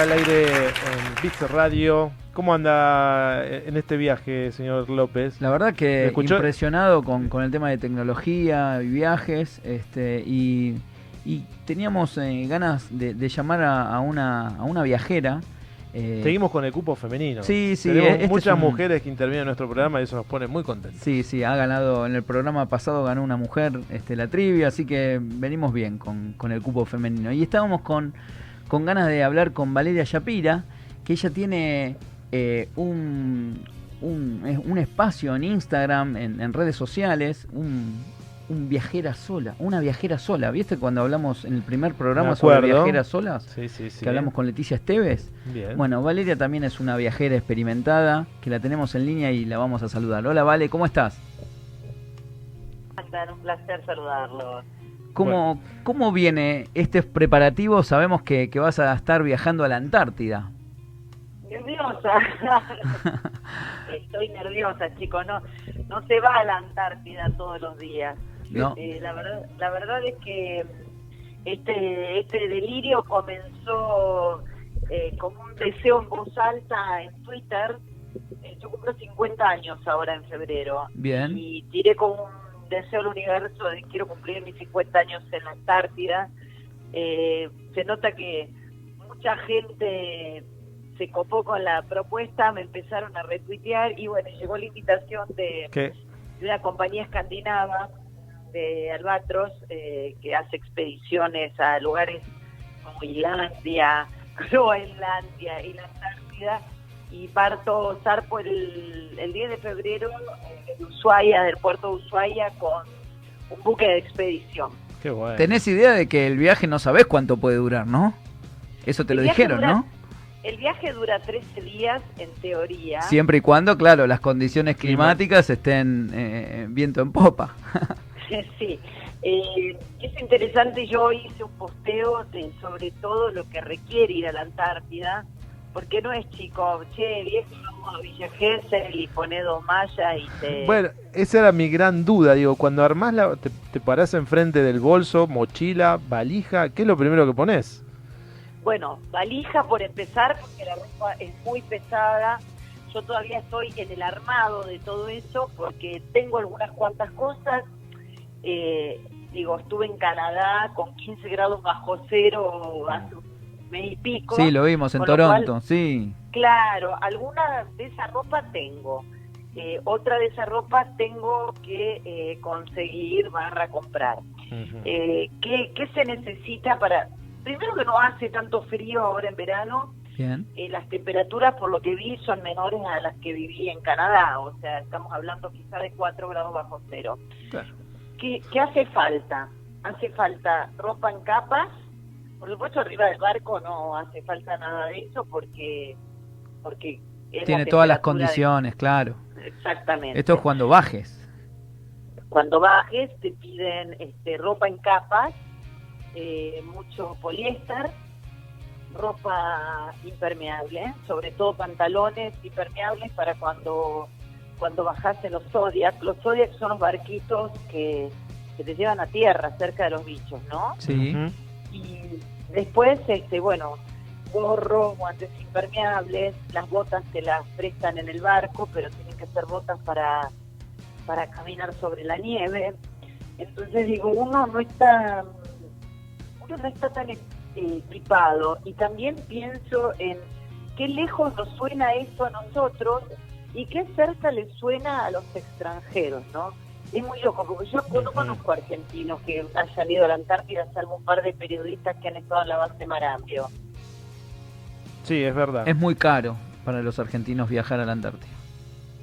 al aire en Bits Radio. ¿Cómo anda en este viaje, señor López? La verdad que impresionado con, con, el tema de tecnología y viajes, este, y, y teníamos eh, ganas de, llamar a, una, a una viajera. Eh, Seguimos con el cupo femenino. Sí, sí. Tenemos este muchas mujeres que intervienen en nuestro programa y eso nos pone muy contentos. Sí, sí, ha ganado, en el programa pasado ganó una mujer este, la trivia, así que venimos bien con, con el cupo femenino. Y estábamos con con ganas de hablar con Valeria Shapira, que ella tiene eh, un, un, espacio en Instagram, en, redes sociales, un, viajera sola, una viajera sola. ¿Viste cuando hablamos en el primer programa sobre viajeras solas? Sí, sí, sí. Que hablamos con Leticia Esteves. Bien. Bueno, Valeria también es una viajera experimentada, que la tenemos en línea y la vamos a saludar. Hola, Vale, ¿cómo estás? Un placer saludarlo. ¿Cómo, ¿Cómo viene este preparativo? Sabemos que, que, vas a estar viajando a la Antártida. Nerviosa. Estoy nerviosa, chicos. No, no se va a la Antártida todos los días. No. Eh, la, verdad, la verdad es que este, este delirio comenzó eh, como un deseo en voz alta en Twitter. Eh, yo cumplo 50 años ahora en febrero. Bien. Y tiré como un deseo al universo de quiero cumplir mis 50 años en la Antártida. Eh, se nota que mucha gente se copó con la propuesta, me empezaron a retuitear y bueno, llegó la invitación de, de una compañía escandinava de Albatros eh, que hace expediciones a lugares como Islandia, Groenlandia y la Antártida y parto, zarpo el, el 10 de febrero en Ushuaia, del puerto de Ushuaia, con un buque de expedición. Qué Tenés idea de que el viaje no sabés cuánto puede durar, ¿no? Eso te lo dijeron, ¿no? El viaje dura 13 días en teoría. Siempre y cuando, claro, las condiciones climáticas estén eh, viento en popa. sí. Eh, es interesante, yo hice un posteo de, sobre todo lo que requiere ir a la Antártida, porque no es chico, che, viejo, vamos a Villa Gesell y pone dos mallas y te... Bueno, esa era mi gran duda, digo, cuando armás la, te, te parás enfrente del bolso, mochila, valija, ¿qué es lo primero que pones? Bueno, valija por empezar, porque la ropa es muy pesada, yo todavía estoy en el armado de todo eso, porque tengo algunas cuantas cosas, eh, digo, estuve en Canadá con 15 grados bajo cero hace mes y pico. Sí, lo vimos en Toronto, sí. Claro, alguna de esa ropa tengo. Eh, otra de esa ropa tengo que eh, conseguir barra comprar. eh, ¿qué, ¿Qué se necesita para...? Primero que no hace tanto frío ahora en verano. Bien. Eh, las temperaturas, por lo que vi, son menores a las que viví en Canadá. O sea, estamos hablando quizá de 4 grados bajo cero. Claro. ¿Qué, ¿Qué hace falta? Hace falta ropa en capas, por supuesto, arriba del barco no hace falta nada de eso porque porque tiene todas las condiciones, claro. Exactamente. Esto es cuando bajes. Cuando bajes te piden este, ropa en capas, eh, mucho poliéster, ropa impermeable, sobre todo pantalones impermeables para cuando cuando bajas en los Zodiac. Los Zodiac son los barquitos que, que te llevan a tierra cerca de los bichos, ¿no? Sí. Y después, este, bueno, gorro, guantes impermeables, las botas te las prestan en el barco, pero tienen que ser botas para, para caminar sobre la nieve. Entonces digo, uno no está, uno no está tan equipado y también pienso en qué lejos nos suena esto a nosotros y qué cerca le suena a los extranjeros, ¿no? Es muy loco, porque yo no conozco argentinos que hayan ido a la Antártida, salvo un par de periodistas que han estado en la base Marambio. Sí, es verdad. Es muy caro para los argentinos viajar a la Antártida.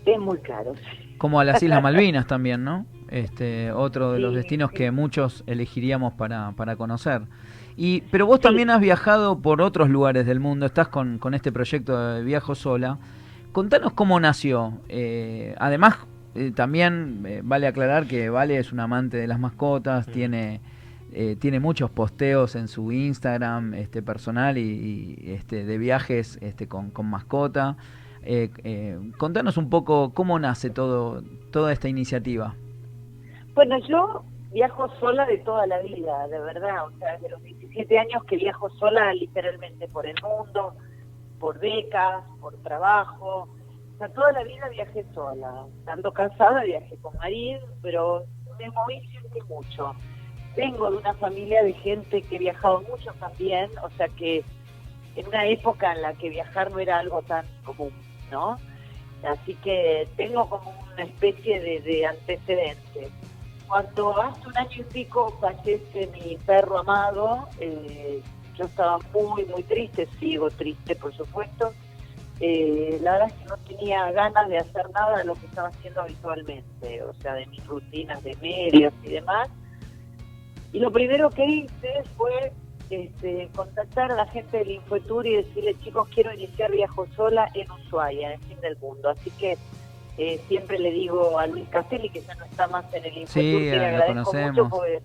Es muy caro. Como a las Islas Malvinas también, ¿no? Este, otro de los destinos que muchos elegiríamos para, para conocer. Y, pero vos también has viajado por otros lugares del mundo, estás con, con este proyecto de Viajo Sola. Contanos cómo nació. Eh, además, eh, también eh, vale aclarar que Vale es un amante de las mascotas, tiene, eh, tiene muchos posteos en su Instagram este, personal y, este, de viajes este, con, con mascota. contanos un poco cómo nace todo, toda esta iniciativa. Bueno, yo viajo sola de toda la vida, de verdad. O sea, desde los 17 años que viajo sola literalmente por el mundo por becas, por trabajo. O sea, toda la vida viajé sola. Estando casada viajé con marido, pero me moví siempre mucho. Vengo de una familia de gente que ha viajado mucho también, o sea que en una época en la que viajar no era algo tan común, ¿no? Así que tengo como una especie de, de antecedente. Cuando hace un año y pico fallece mi perro amado, eh, yo estaba muy, muy triste, sigo triste, por supuesto. Eh, la verdad es que no tenía ganas de hacer nada de lo que estaba haciendo habitualmente, o sea, de mis rutinas de medios y demás. Y lo primero que hice fue este, contactar a la gente del Infotour y decirle, chicos, quiero iniciar Viajo Sola en Ushuaia, en el fin del mundo. Así que eh, siempre le digo a Luis Castelli, que ya no está más en el Infotour, que le agradezco mucho porque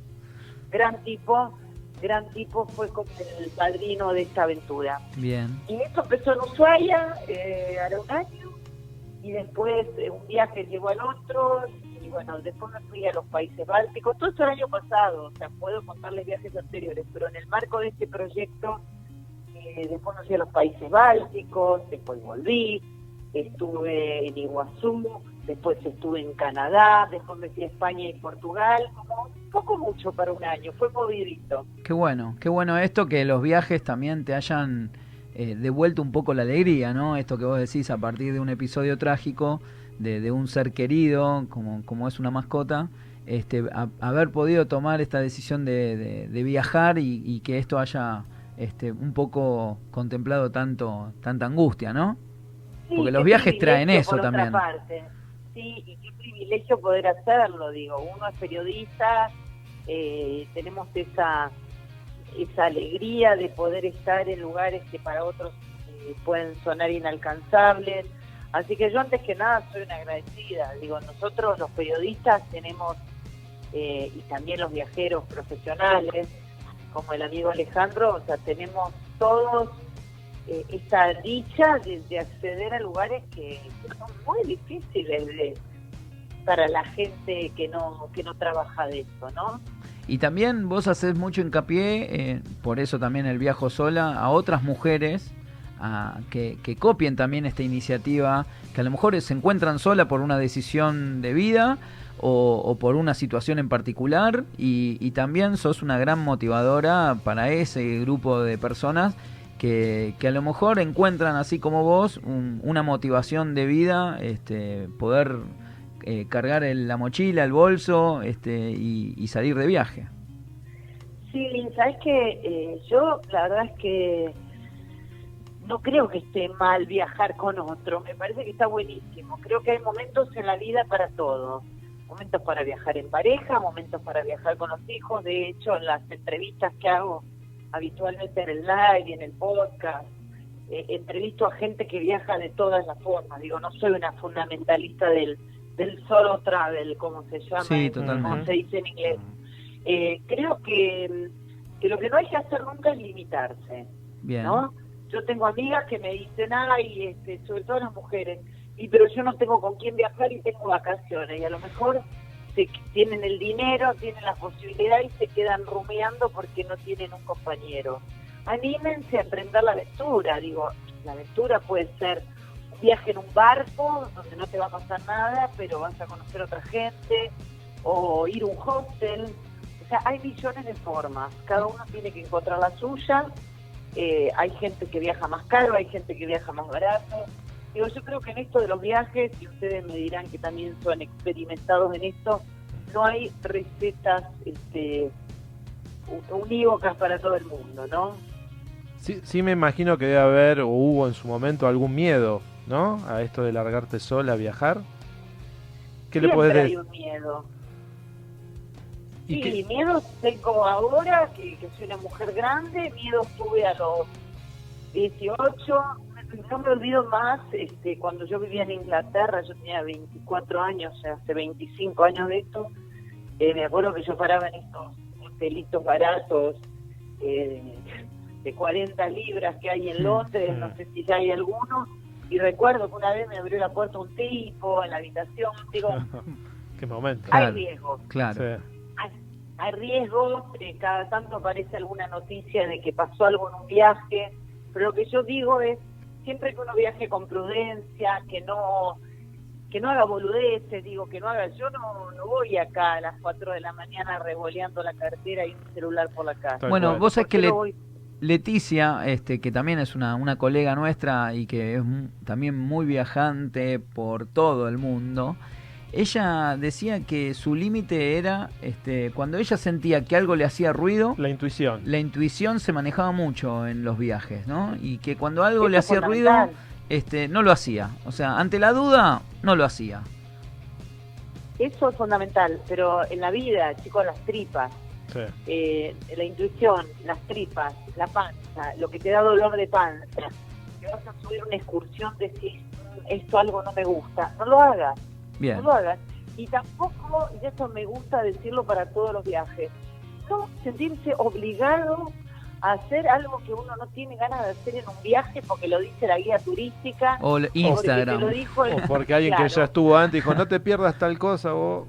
gran tipo, gran tipo, fue como el padrino de esta aventura. Bien. Y esto empezó en Ushuaia, eh, hará un año, y después eh, un viaje llegó al otro, y bueno, después me fui a los países bálticos, todo eso el año pasado, o sea, puedo contarles viajes anteriores, pero en el marco de este proyecto, eh, después me fui a los países bálticos, después volví, estuve en Iguazú, después estuve en Canadá, después me fui a España y Portugal, como poco mucho para un año, fue movidito. Qué bueno, qué bueno esto que los viajes también te hayan eh, devuelto un poco la alegría, ¿no? Esto que vos decís a partir de un episodio trágico de, de un ser querido, como, como es una mascota, este, a- haber podido tomar esta decisión de, de- de viajar y, y que esto haya este, un poco contemplado tanto tanta angustia, ¿no? Sí, Porque los viajes traen eso también. parte. Sí, y qué privilegio poder hacerlo, digo. Uno es periodista, eh, tenemos esa, esa alegría de poder estar en lugares que para otros eh, pueden sonar inalcanzables. Así que yo antes que nada soy una agradecida. Digo, nosotros los periodistas tenemos, eh, y también los viajeros profesionales, como el amigo Alejandro, o sea, tenemos todos eh, esta dicha de, de acceder a lugares que, son muy difíciles de, para la gente que no que no trabaja de eso, ¿no? Y también vos haces mucho hincapié, eh, por eso también el viajo sola, a otras mujeres que, que copien también esta iniciativa, que a lo mejor se encuentran sola por una decisión de vida o, o por una situación en particular y, y también sos una gran motivadora para ese grupo de personas que, a lo mejor encuentran así como vos un- una motivación de vida, este, poder eh, cargar el- la mochila, el bolso este, y, salir de viaje. Sí, sabes que yo la verdad es que no creo que esté mal viajar con otro, me parece que está buenísimo. Creo que hay momentos en la vida para todo. Momentos para viajar en pareja, momentos para viajar con los hijos. De hecho, en las entrevistas que hago habitualmente en el live y en el podcast, eh, entrevisto a gente que viaja de todas las formas. Digo, no soy una fundamentalista del, del solo travel, como se llama, Sí, como se dice en inglés. Eh, creo que, que lo que no hay que hacer nunca es limitarse, Bien. ¿no? Yo tengo amigas que me dicen, ay, este, sobre todo las mujeres, y pero yo no tengo con quién viajar y tengo vacaciones, y a lo mejor se, tienen el dinero, tienen la posibilidad y se quedan rumiando porque no tienen un compañero. Anímense a emprender la aventura, digo, la aventura puede ser un viaje en un barco donde no te va a pasar nada, pero vas a conocer a otra gente, o ir a un hostel, o sea, hay millones de formas, cada uno tiene que encontrar la suya, eh, hay gente que viaja más caro, hay gente que viaja más barato. Digo, yo creo que en esto de los viajes, y ustedes me dirán que también son experimentados en esto, no hay recetas este, unívocas para todo el mundo, ¿no? Sí, sí me imagino que debe haber o hubo en su momento algún miedo, ¿no? A esto de largarte sola a viajar. ¿Qué le hay decir? un miedo. ¿Y Sí, qué- miedo tengo ahora, que, que soy una mujer grande, miedo tuve a los 18, no me olvido más, este, cuando yo vivía en Inglaterra, yo tenía 24 años, o sea, hace 25 años de esto, eh, me acuerdo que yo paraba en estos hotelitos baratos eh, de 40 libras que hay en Londres, no sé si ya hay alguno, y recuerdo que una vez me abrió la puerta un tipo en la habitación, digo, Qué momento. hay Claro. riesgo, Claro. Sí. hay, hay riesgos, eh, cada tanto aparece alguna noticia de que pasó algo en un viaje, pero lo que yo digo es, siempre que uno viaje con prudencia, que no que no haga boludeces, digo, que no haga, yo no, no voy acá a las 4 de la mañana revoleando la cartera y mi celular por la casa. bueno, vos sabés que Leticia, este, que también es una, una colega nuestra y que es también muy viajante por todo el mundo, ella decía que su límite era este, cuando ella sentía que algo le hacía ruido. La intuición. La intuición se manejaba mucho en los viajes, ¿no? Y que cuando algo le hacía ruido este, no lo hacía. O sea, ante la duda, no lo hacía. Eso es fundamental, pero en la vida, chicos, las tripas, eh, la intuición, las tripas, la panza, lo que te da dolor de panza, que vas a subir una excursión, decís, mm, esto algo no me gusta, no lo hagas, Bien. no lo hagas. Y tampoco, y eso me gusta decirlo para todos los viajes, no sentirse obligado hacer algo que uno no tiene ganas de hacer en un viaje porque lo dice la guía turística o Instagram. o porque alguien que ya estuvo antes dijo no te pierdas tal cosa o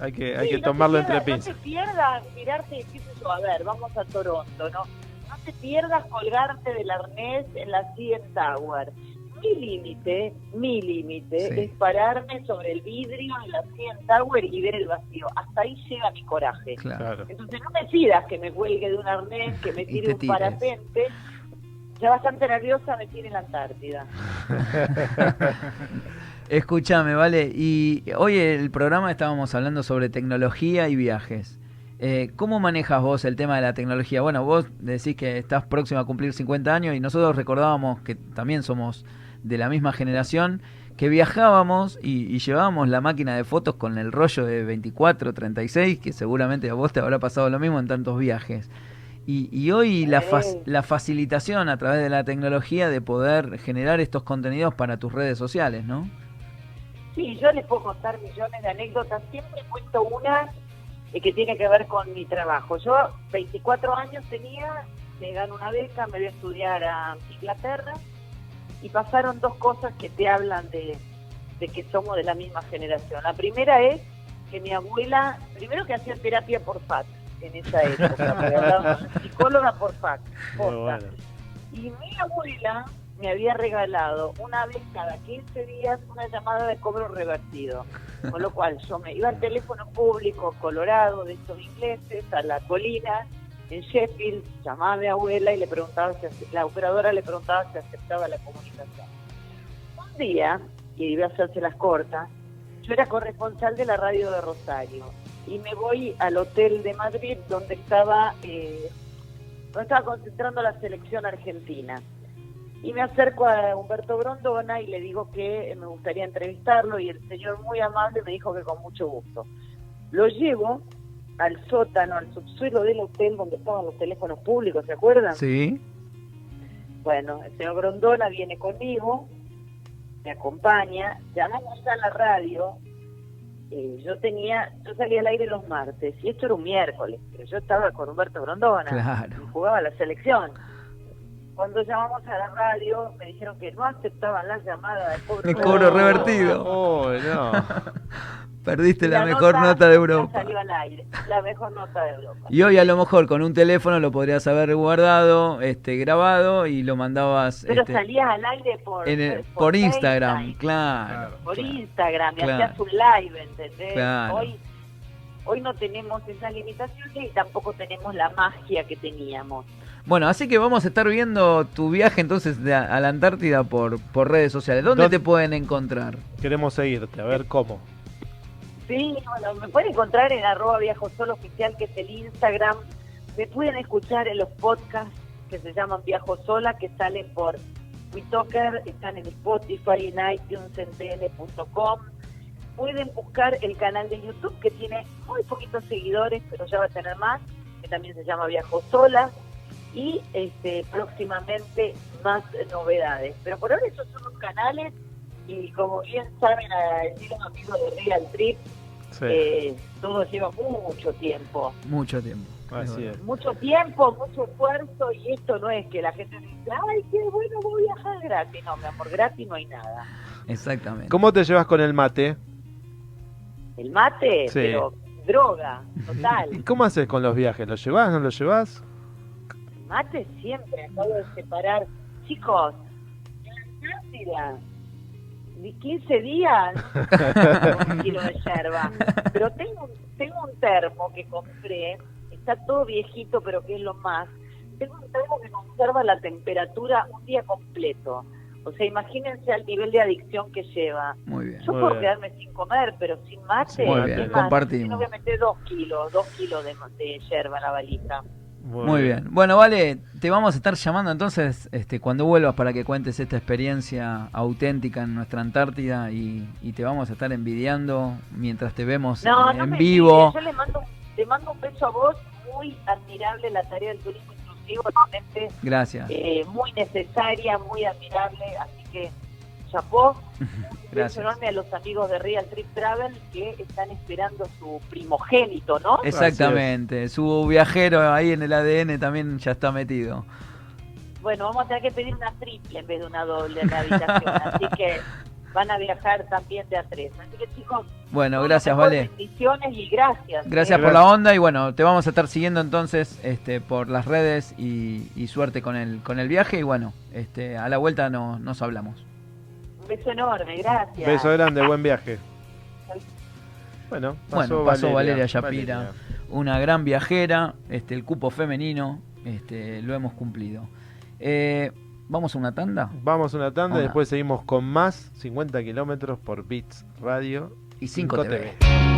hay que hay que tomarlo entre pinzas no te pierdas mirarte y a ver vamos a Toronto no no te pierdas colgarte del arnés en la CN Tower mi límite, mi límite es pararme sobre el vidrio en la CN Tower y ver el vacío. Hasta ahí llega mi coraje. Entonces no me pidas que me cuelgue de un arnés, que me tire un parapente. Ya bastante nerviosa me tiene en la Antártida. Escúchame, vale. Y hoy el programa estábamos hablando sobre tecnología y viajes. Eh, ¿Cómo manejas vos el tema de la tecnología? Bueno, vos decís que estás próximo a cumplir 50 años y nosotros recordábamos que también somos de la misma generación que viajábamos y, llevábamos la máquina de fotos con el rollo de 24, 36, que seguramente a vos te habrá pasado lo mismo en tantos viajes. Y, hoy la, la facilitación a través de la tecnología de poder generar estos contenidos para tus redes sociales, ¿no? Sí, yo les puedo contar millones de anécdotas. Siempre cuento una eh, que tiene que ver con mi trabajo. Yo 24 años tenía, me gano una beca, me voy a estudiar a Inglaterra y pasaron dos cosas que te hablan de, que somos de la misma generación. La primera es que mi abuela, primero que hacía terapia por fax en esa época, psicóloga por fax. Y mi abuela me había regalado una vez cada 15 días una llamada de cobro revertido. Con lo cual yo me iba al teléfono público colorado de estos ingleses, a la colina, en Sheffield, llamaba a mi abuela y le preguntaba si la operadora le preguntaba si aceptaba la comunicación. Un día, y iba a hacerse las cortas, yo era corresponsal de la radio de Rosario y me voy al hotel de Madrid donde estaba, eh, donde estaba concentrando la selección argentina. Y me acerco a Humberto Brondona y le digo que me gustaría entrevistarlo y el señor muy amable me dijo que con mucho gusto. Lo llevo al sótano, al subsuelo del hotel donde estaban los teléfonos públicos, ¿se acuerdan? Sí. Bueno, el señor Grondona viene conmigo, me acompaña, llamamos a la radio. Eh, yo tenía, yo salía al aire los martes y esto era un miércoles, pero yo estaba con Humberto Grondona claro. y jugaba la selección. Cuando llamamos a la radio me dijeron que no aceptaban las llamadas de cobro, de cobro revertido. Oh, no. Perdiste la, mejor nota, de Europa. Salió al aire, la mejor nota de Europa. Y hoy a lo mejor con un teléfono lo podrías haber guardado, este, grabado y lo mandabas. Pero este, salías al aire por, por, Instagram, claro. Por Instagram, y hacías un live, ¿entendés? Hoy, hoy no tenemos esas limitaciones y tampoco tenemos la magia que teníamos. Bueno, así que vamos a estar viendo tu viaje entonces a la Antártida por, por redes sociales. ¿Dónde te pueden encontrar? Queremos seguirte, a ver cómo. Sí, bueno, me pueden encontrar en arroba viajo solo oficial, que es el Instagram. Me pueden escuchar en los podcasts que se llaman Viajo Sola, que salen por WeTalker, están en Spotify, en iTunes, en. Pueden buscar el canal de YouTube, que tiene muy poquitos seguidores, pero ya va a tener más, que también se llama Viajo Sola. Y este, próximamente más novedades. Pero por ahora esos son los canales y como bien saben, a decir los amigos de Real Trip, eh, todo lleva mucho tiempo. Mucho tiempo. Mucho tiempo, mucho esfuerzo y esto no es que la gente dice, ay, qué bueno, voy a viajar gratis. No, mi amor, gratis no hay nada. Exactamente. ¿Cómo te llevas con el mate? El mate, pero droga, total. ¿Y cómo haces con los viajes? ¿Lo llevas, no lo llevas? El mate siempre, acabo de separar. Chicos, Antártida. Ni 15 días. un kilo de yerba. Pero tengo, un- tengo un termo que compré, está todo viejito, pero que es lo más. Tengo un termo que conserva la temperatura un día completo. O sea, imagínense al nivel de adicción que lleva. Muy bien. Yo Muy puedo bien. quedarme sin comer, pero sin mate. Muy ¿qué bien, más? compartimos. Tengo que meter dos kilos, dos kilos de, de yerba en la valija. Muy bien. Bueno, vale, te vamos a estar llamando entonces este, cuando vuelvas para que cuentes esta experiencia auténtica en nuestra Antártida y, y te vamos a estar envidiando mientras te vemos No, en, no en me vivo. Yo le mando, te mando un beso a vos. Muy admirable la tarea del turismo inclusivo, realmente Gracias. eh, muy necesaria, muy admirable. Así que, chapó. Un beso enorme a los amigos de Real Trip Travel que están esperando su primogénito, ¿no? Exactamente. Su viajero ahí en el ADN también ya está metido. Bueno, vamos a tener que pedir una triple en vez de una doble en la habitación. así que van a viajar también de a tres. Así que, chicos, Bueno, gracias, Vale. Bendiciones y gracias. Gracias ¿eh? por la onda y bueno, te vamos a estar siguiendo entonces este, por las redes y, y suerte con el, con el viaje y bueno, este, a la vuelta no- nos hablamos. Beso enorme, gracias. Beso grande, buen viaje. Bueno, pasó, Bueno, pasó Valeria Valeria. Valeria. Una gran viajera, este, el cupo femenino, este, lo hemos cumplido. Eh, ¿Vamos a una tanda? Vamos a una tanda y después seguimos con más 50 kilómetros por Beats Radio Y 5 TV. TV.